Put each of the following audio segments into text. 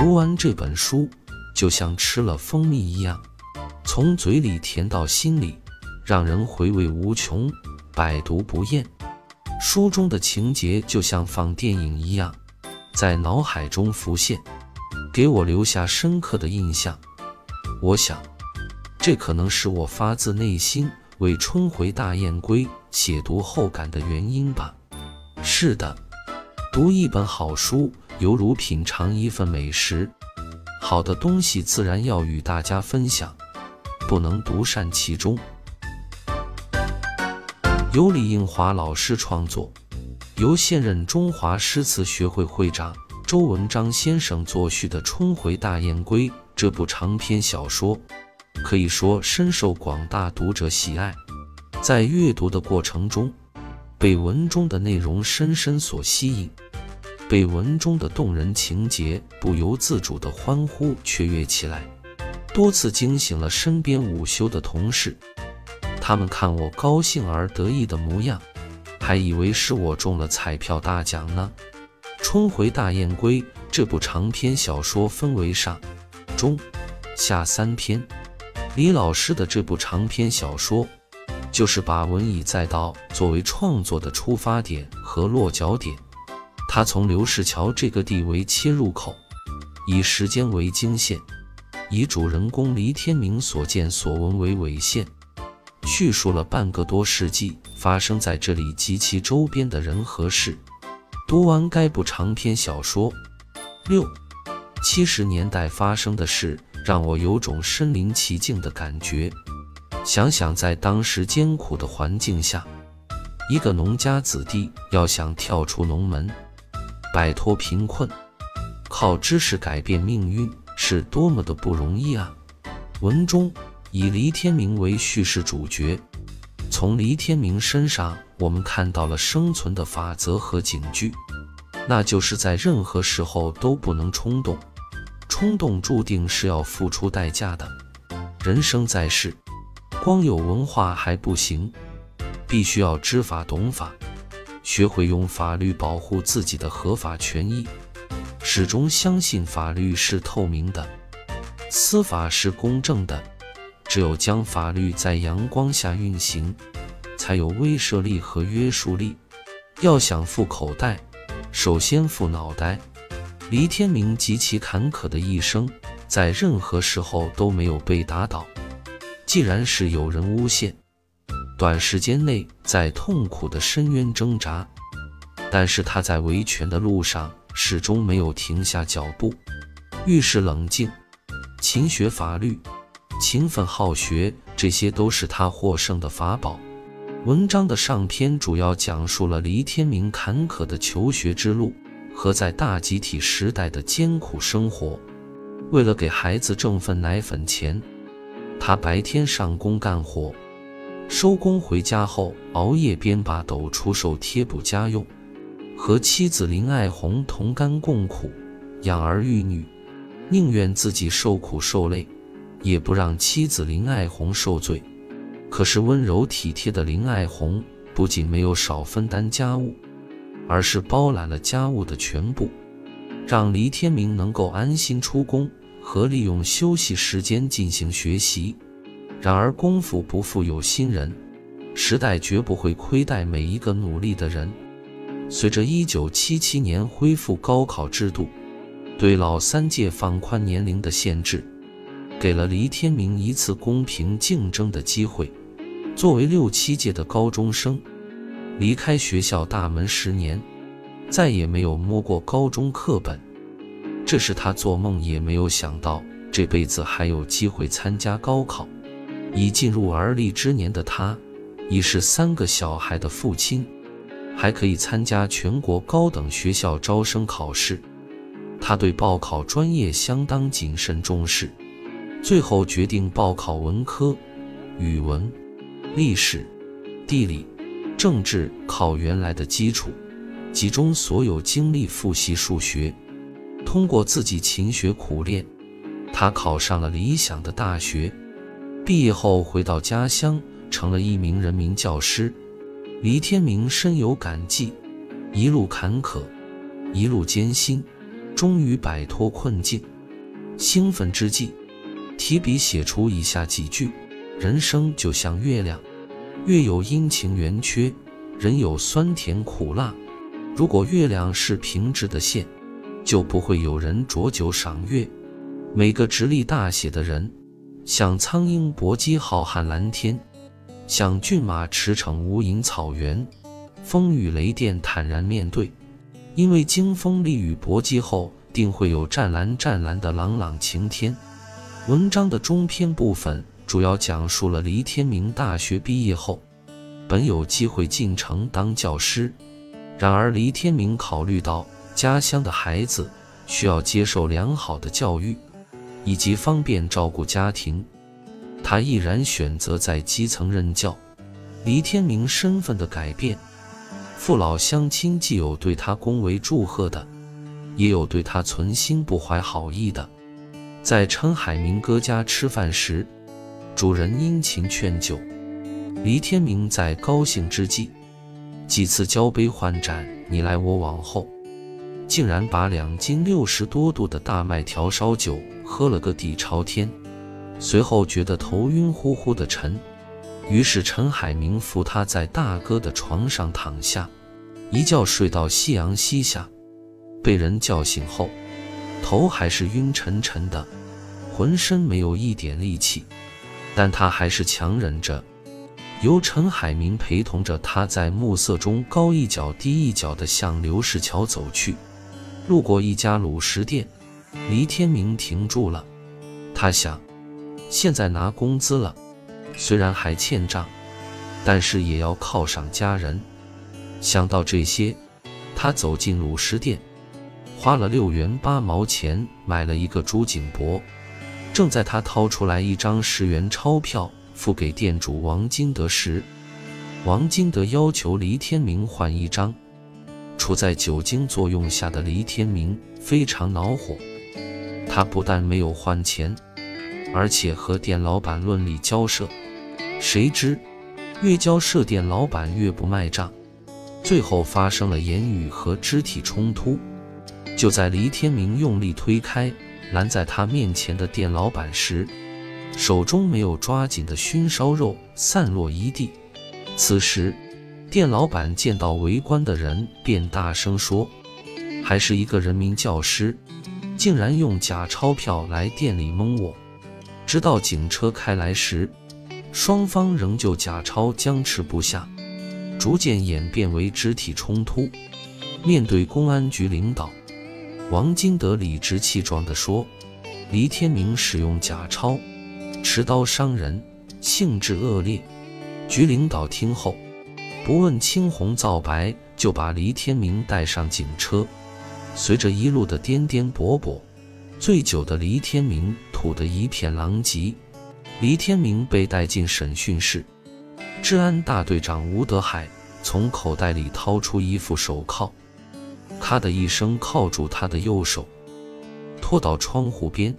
读完这本书，就像吃了蜂蜜一样，从嘴里甜到心里，让人回味无穷，百读不厌。书中的情节就像放电影一样，在脑海中浮现，给我留下深刻的印象。我想，这可能是我发自内心为《春回大雁归》写读后感的原因吧。是的，读一本好书。犹如品尝一份美食，好的东西自然要与大家分享，不能独善其中。由李应华老师创作，由现任中华诗词学会会长周文章先生作序的《春回大雁归》这部长篇小说，可以说深受广大读者喜爱。在阅读的过程中，被文中的内容深深所吸引。被文中的动人情节不由自主的欢呼雀跃起来，多次惊醒了身边午休的同事。他们看我高兴而得意的模样，还以为是我中了彩票大奖呢。《春回大雁归》这部长篇小说分为上、中、下三篇。李老师的这部长篇小说，就是把文以载道作为创作的出发点和落脚点。他从刘氏桥这个地为切入口，以时间为经线，以主人公黎天明所见所闻为纬线，叙述了半个多世纪发生在这里及其周边的人和事。读完该部长篇小说，六七十年代发生的事让我有种身临其境的感觉。想想在当时艰苦的环境下，一个农家子弟要想跳出农门。摆脱贫困，靠知识改变命运，是多么的不容易啊！文中以黎天明为叙事主角，从黎天明身上，我们看到了生存的法则和警句，那就是在任何时候都不能冲动，冲动注定是要付出代价的。人生在世，光有文化还不行，必须要知法懂法。学会用法律保护自己的合法权益，始终相信法律是透明的，司法是公正的。只有将法律在阳光下运行，才有威慑力和约束力。要想富口袋，首先富脑袋。黎天明极其坎坷的一生，在任何时候都没有被打倒。既然是有人诬陷。短时间内在痛苦的深渊挣扎，但是他在维权的路上始终没有停下脚步。遇事冷静，勤学法律，勤奋好学，这些都是他获胜的法宝。文章的上篇主要讲述了黎天明坎坷的求学之路和在大集体时代的艰苦生活。为了给孩子挣份奶粉钱，他白天上工干活。收工回家后，熬夜编把斗出售贴补家用，和妻子林爱红同甘共苦，养儿育女，宁愿自己受苦受累，也不让妻子林爱红受罪。可是温柔体贴的林爱红不仅没有少分担家务，而是包揽了家务的全部，让黎天明能够安心出工和利用休息时间进行学习。然而，功夫不负有心人，时代绝不会亏待每一个努力的人。随着1977年恢复高考制度，对老三届放宽年龄的限制，给了黎天明一次公平竞争的机会。作为六七届的高中生，离开学校大门十年，再也没有摸过高中课本，这是他做梦也没有想到，这辈子还有机会参加高考。已进入而立之年的他，已是三个小孩的父亲，还可以参加全国高等学校招生考试。他对报考专业相当谨慎重视，最后决定报考文科，语文、历史、地理、政治考原来的基础，集中所有精力复习数学。通过自己勤学苦练，他考上了理想的大学。毕业后回到家乡，成了一名人民教师。黎天明深有感激，一路坎坷，一路艰辛，终于摆脱困境。兴奋之际，提笔写出以下几句：人生就像月亮，月有阴晴圆缺，人有酸甜苦辣。如果月亮是平直的线，就不会有人浊酒赏月。每个直立大写的人，像苍鹰搏击浩瀚蓝天，像骏马驰骋无垠草原，风雨雷电坦然面对。因为经风丽雨搏击后，定会有湛蓝湛蓝的朗朗晴天。文章的中篇部分主要讲述了黎天明大学毕业后，本有机会进城当教师，然而黎天明考虑到家乡的孩子需要接受良好的教育，以及方便照顾家庭，他毅然选择在基层任教。黎天明身份的改变。父老乡亲既有对他恭维祝贺的，也有对他存心不怀好意的。在陈海明哥家吃饭时，主人殷勤劝酒，黎天明在高兴之际，几次交杯换盏，你来我往后，竟然把两斤六十多度的大麦条烧酒喝了个底朝天，随后觉得头晕乎乎的沉。于是陈海明扶他在大哥的床上躺下，一觉睡到夕阳西下。被人叫醒后，头还是晕沉沉的，浑身没有一点力气，但他还是强忍着。由陈海明陪同着他在暮色中高一脚低一脚地向刘氏桥走去。路过一家卤食店，黎天明停住了。他想，现在拿工资了。虽然还欠账，但是也要犒赏家人。想到这些，他走进卤食店，花了六元八毛钱买了一个猪颈脖。正在他掏出来一张十元钞票付给店主王金德时，王金德要求黎天明换一张。处在酒精作用下的黎天明非常恼火，他不但没有换钱，而且和店老板论理交涉。谁知越交涉，店老板越不卖账，最后发生了言语和肢体冲突。就在黎天明用力推开拦在他面前的店老板时，手中没有抓紧的熏烧肉散落一地。此时，店老板见到围观的人，便大声说：“还是一个人民教师，竟然用假钞票来店里蒙我！”直到警车开来时。双方仍旧假钞僵持不下，逐渐演变为肢体冲突。面对公安局领导，王金德理直气壮地说：“黎天明使用假钞，持刀伤人，性质恶劣。”局领导听后，不问青红皂白，就把黎天明带上警车。随着一路的颠颠簸簸，醉酒的黎天明吐得一片狼藉。黎天明被带进审讯室，治安大队长吴德海从口袋里掏出一副手铐，咔的一声铐住他的右手，拖到窗户边，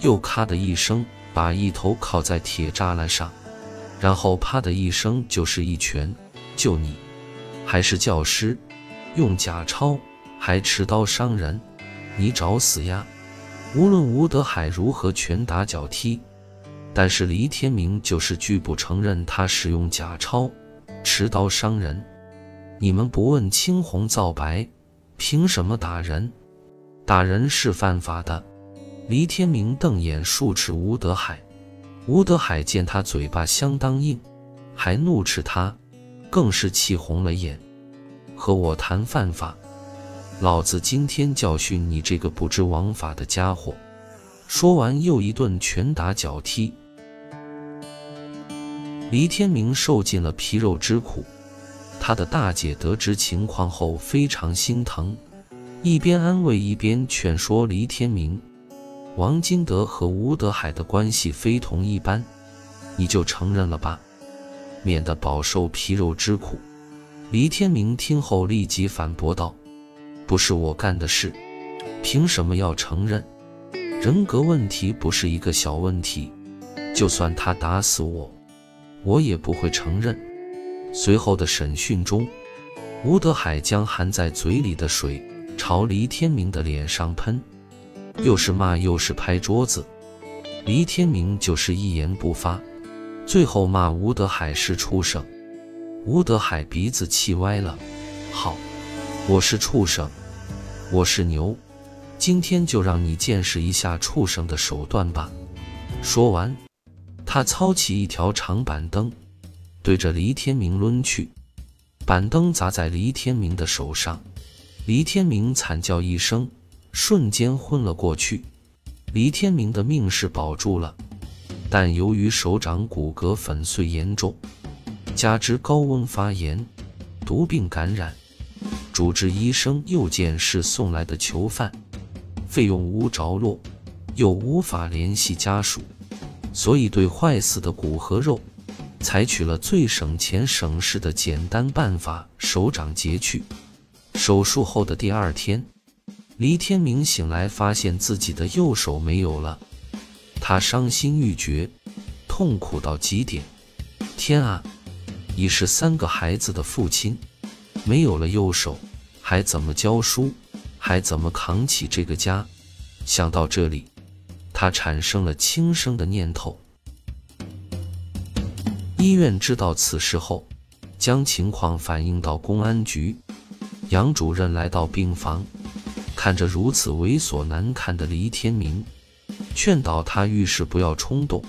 又咔的一声把一头靠在铁栅栏上，然后啪的一声就是一拳。就你，还是教师，用假钞还持刀伤人，你找死呀！无论吴德海如何拳打脚踢。但是黎天明就是拒不承认他使用假钞、持刀伤人。你们不问青红皂白，凭什么打人？打人是犯法的。黎天明瞪眼数斥吴德海。吴德海见他嘴巴相当硬，还怒斥他，更是气红了眼。和我谈犯法，老子今天教训你这个不知王法的家伙！说完又一顿拳打脚踢。黎天明受尽了皮肉之苦，他的大姐得知情况后非常心疼，一边安慰一边劝说黎天明：“王金德和吴德海的关系非同一般，你就承认了吧，免得饱受皮肉之苦。”黎天明听后立即反驳道：“不是我干的事，凭什么要承认？人格问题不是一个小问题，就算他打死我。”我也不会承认。随后的审讯中，吴德海将含在嘴里的水朝黎天明的脸上喷，又是骂又是拍桌子。黎天明就是一言不发，最后骂吴德海是畜生。吴德海鼻子气歪了，好，我是畜生，我是牛，今天就让你见识一下畜生的手段吧。说完，他操起一条长板凳，对着黎天明抡去，板凳砸在黎天明的手上，黎天明惨叫一声，瞬间昏了过去。黎天明的命是保住了，但由于手掌骨骼粉碎严重，加之高温发炎、毒病感染，主治医生又见是送来的囚犯，费用无着落，又无法联系家属，所以对坏死的骨和肉，采取了最省钱省事的简单办法——手掌截去。手术后的第二天。黎天明醒来，发现自己的右手没有了，他伤心欲绝，痛苦到极点。天啊，已是三个孩子的父亲，没有了右手，还怎么教书，还怎么扛起这个家？想到这里，他产生了轻生的念头。医院知道此事后，将情况反映到公安局，杨主任来到病房。看着如此猥琐难看的黎天明，劝导他遇事不要冲动，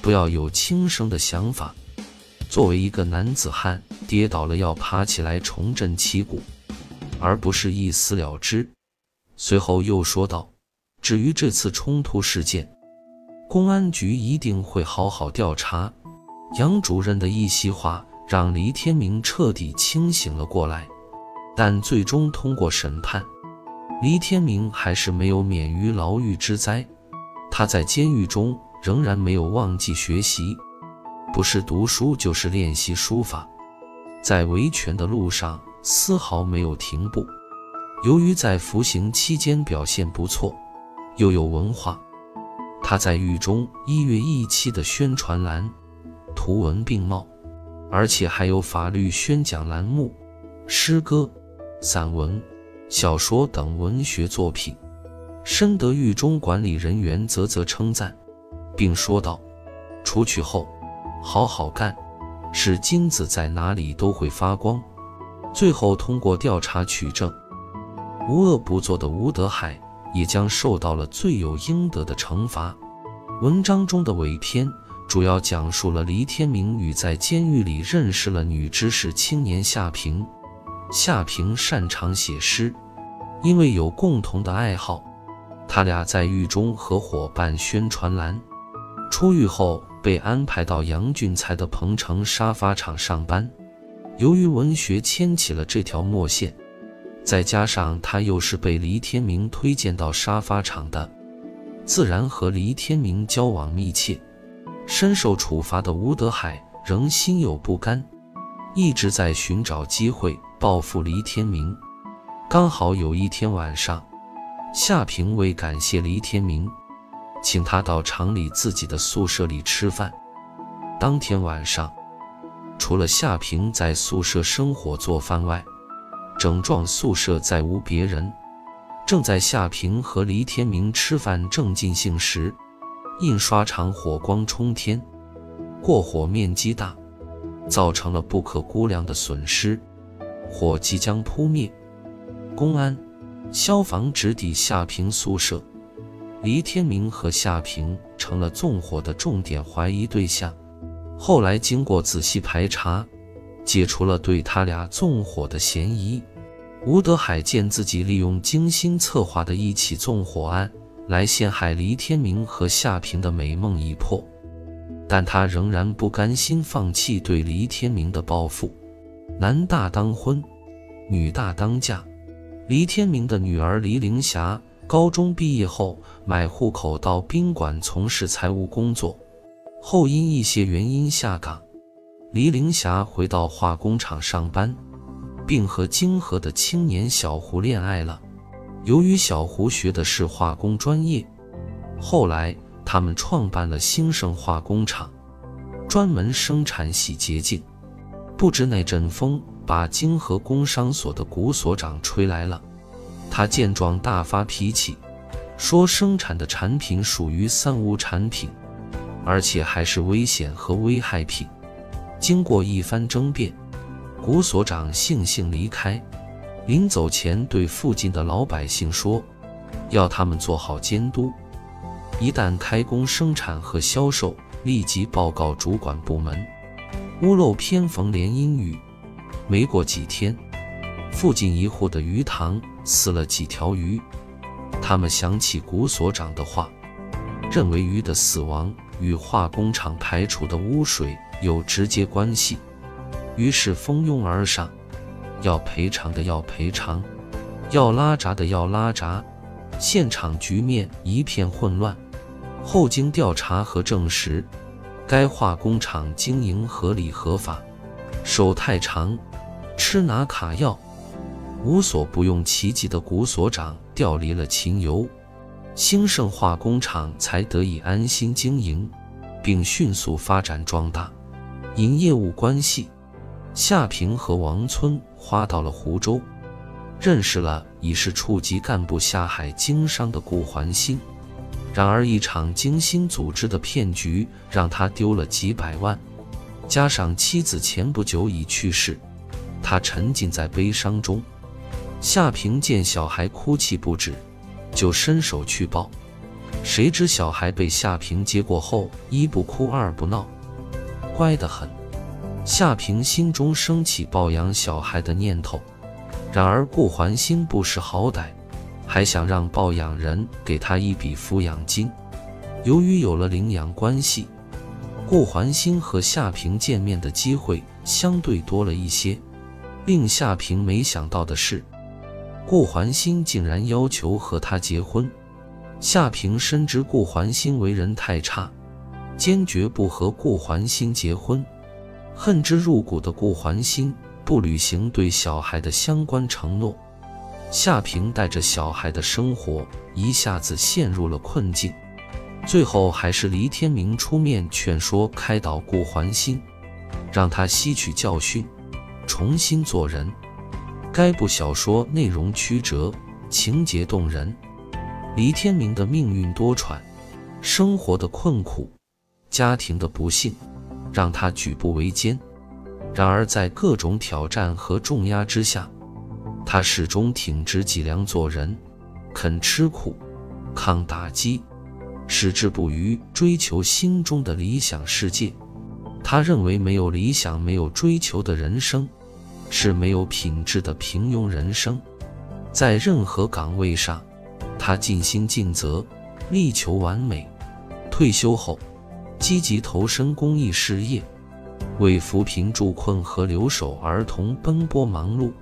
不要有轻生的想法。作为一个男子汉，跌倒了要爬起来重振旗鼓，而不是一死了之。随后又说道：“至于这次冲突事件，公安局一定会好好调查。”杨主任的一席话让黎天明彻底清醒了过来，但最终通过审判。黎天明还是没有免于牢狱之灾，他在监狱中仍然没有忘记学习，不是读书就是练习书法，在维权的路上丝毫没有停步。由于在服刑期间表现不错，又有文化，他在狱中一月一期的宣传栏，图文并茂，而且还有法律宣讲栏目、诗歌、散文。小说等文学作品，深得狱中管理人员啧啧称赞，并说道：“出去后好好干，是金子在哪里都会发光。”最后通过调查取证，无恶不作的吴德海也将受到了罪有应得的惩罚。文章中的尾篇主要讲述了黎天明与在监狱里认识了女知识青年夏平。夏平擅长写诗，因为有共同的爱好，他俩在狱中合伙办宣传栏。出狱后被安排到杨俊才的鹏城沙发厂上班。由于文学牵起了这条墨线，再加上他又是被黎天明推荐到沙发厂的，自然和黎天明交往密切。深受处罚的吴德海仍心有不甘，一直在寻找机会。报复黎天明，刚好有一天晚上，夏平为感谢黎天明，请他到厂里自己的宿舍里吃饭。当天晚上，除了夏平在宿舍生火做饭外，整幢宿舍再无别人。正在夏平和黎天明吃饭正尽兴时，印刷厂火光冲天，过火面积大，造成了不可估量的损失。火即将扑灭，公安、消防直抵夏平宿舍，黎天明和夏平成了纵火的重点怀疑对象。后来经过仔细排查，解除了对他俩纵火的嫌疑。吴德海见自己利用精心策划的一起纵火案来陷害黎天明和夏平的美梦已破，但他仍然不甘心放弃对黎天明的报复。男大当婚，女大当嫁。黎天明的女儿黎玲霞高中毕业后买户口到宾馆从事财务工作，后因一些原因下岗。黎玲霞回到化工厂上班，并和泾河的青年小胡恋爱了。由于小胡学的是化工专业，后来他们创办了兴盛化工厂，专门生产洗洁精。不知那阵风把泾河工商所的古所长吹来了，他见状大发脾气，说生产的产品属于三无产品，而且还是危险和危害品。经过一番争辩，古所长悻悻离开。临走前，对附近的老百姓说：“要他们做好监督，一旦开工生产和销售，立即报告主管部门。”屋漏偏逢连阴雨，没过几天，附近一户的鱼塘死了几条鱼。他们想起古所长的话，认为鱼的死亡与化工厂排出的污水有直接关系，于是蜂拥而上。要赔偿的要赔偿，要拉闸的要拉闸，现场局面一片混乱。后经调查和证实，该化工厂经营合理合法，手太长，吃拿卡要，无所不用其极的古所长调离了秦游，兴盛化工厂才得以安心经营，并迅速发展壮大。因业务关系。夏平和王村花到了湖州，认识了已是处级干部下海经商的顾环新。然而，一场精心组织的骗局让他丢了几百万，加上妻子前不久已去世，他沉浸在悲伤中。夏平见小孩哭泣不止，就伸手去抱，谁知小孩被夏平接过后，一不哭二不闹，乖得很。夏平心中升起抱养小孩的念头，然而顾环新不识好歹，还想让抱养人给他一笔抚养金。由于有了领养关系，顾环新和夏平见面的机会相对多了一些。令夏平没想到的是，顾环新竟然要求和他结婚。夏平深知顾环新为人太差，坚决不和顾环新结婚。恨之入骨的顾环新不履行对小孩的相关承诺，夏平带着小孩的生活一下子陷入了困境。最后还是黎天明出面劝说开导顾环新，让他吸取教训，重新做人。该部小说内容曲折，情节动人。黎天明的命运多舛，生活的困苦，家庭的不幸。让他举步维艰，然而在各种挑战和重压之下，他始终挺直脊梁做人，肯吃苦，抗打击，矢志不渝，追求心中的理想世界。他认为，没有理想、没有追求的人生，是没有品质的平庸人生。在任何岗位上，他尽心尽责，力求完美。退休后。积极投身公益事业，为扶贫助困和留守儿童奔波忙碌。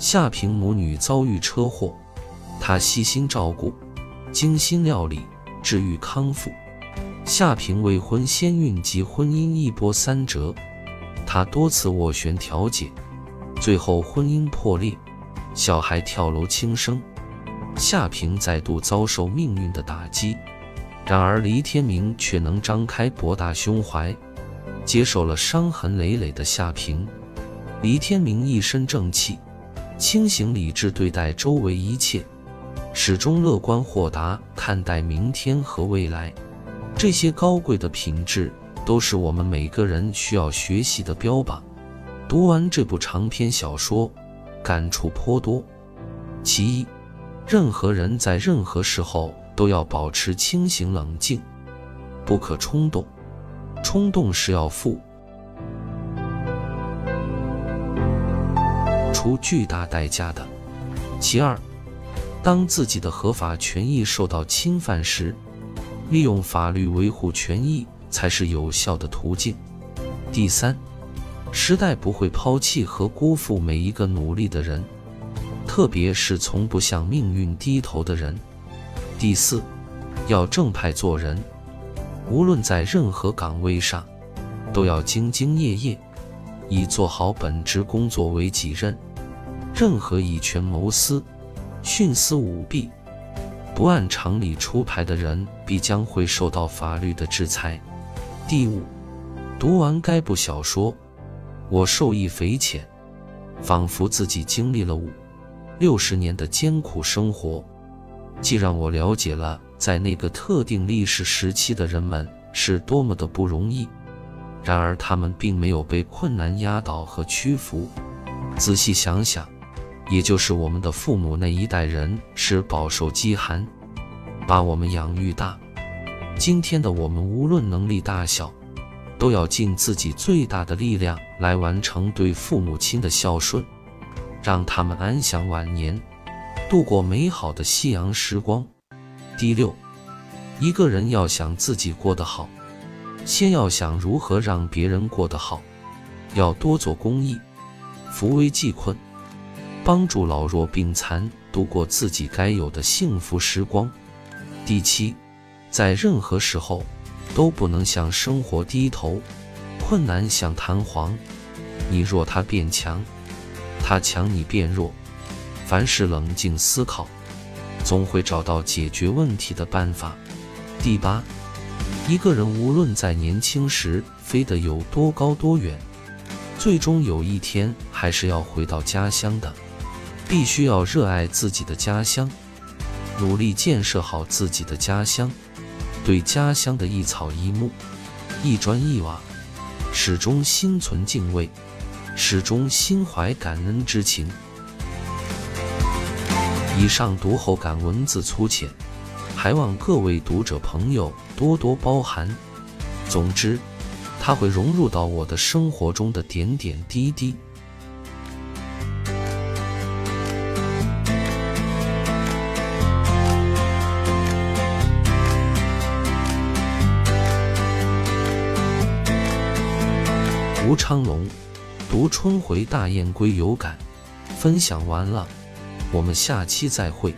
夏平母女遭遇车祸，他悉心照顾，精心料理，治愈康复。夏平未婚先孕及婚姻一波三折，他多次斡旋调解，最后婚姻破裂，小孩跳楼轻生。夏平再度遭受命运的打击。然而，黎天明却能张开博大胸怀，接受了伤痕累累的夏平。黎天明一身正气，清醒理智对待周围一切，始终乐观豁达看待明天和未来。这些高贵的品质，都是我们每个人需要学习的标榜。读完这部长篇小说，感触颇多。其一，任何人在任何时候。都要保持清醒冷静，不可冲动，冲动是要付出巨大代价的。其二，当自己的合法权益受到侵犯时，利用法律维护权益才是有效的途径。第三，时代不会抛弃和辜负每一个努力的人，特别是从不向命运低头的人。第四，要正派做人，无论在任何岗位上，都要兢兢业业，以做好本职工作为己任。任何以权谋私、徇私舞弊、不按常理出牌的人，必将会受到法律的制裁。第五，读完该部小说，我受益匪浅，仿佛自己经历了五六十年的艰苦生活，既让我了解了在那个特定历史时期的人们是多么的不容易。然而，他们并没有被困难压倒和屈服。仔细想想，也就是我们的父母那一代人是饱受饥寒，把我们养育大。今天的我们，无论能力大小，都要尽自己最大的力量来完成对父母亲的孝顺，让他们安享晚年，度过美好的夕阳时光。第六，一个人要想自己过得好。先要想如何让别人过得好，要多做公益，扶危济困，帮助老弱病残度过自己该有的幸福时光。第七，在任何时候都不能向生活低头，困难像弹簧，你弱它变强，它强你变弱。凡事冷静思考，总会找到解决问题的办法。第八。一个人无论在年轻时飞得有多高多远，最终有一天还是要回到家乡的。必须要热爱自己的家乡，努力建设好自己的家乡，对家乡的一草一木、一砖一瓦，始终心存敬畏，始终心怀感恩之情。以上读后感文字粗浅。还望各位读者朋友多多包涵。总之，它会融入到我的生活中的点点滴滴。吴昌隆读《春回大雁归》有感，分享完了，我们下期再会。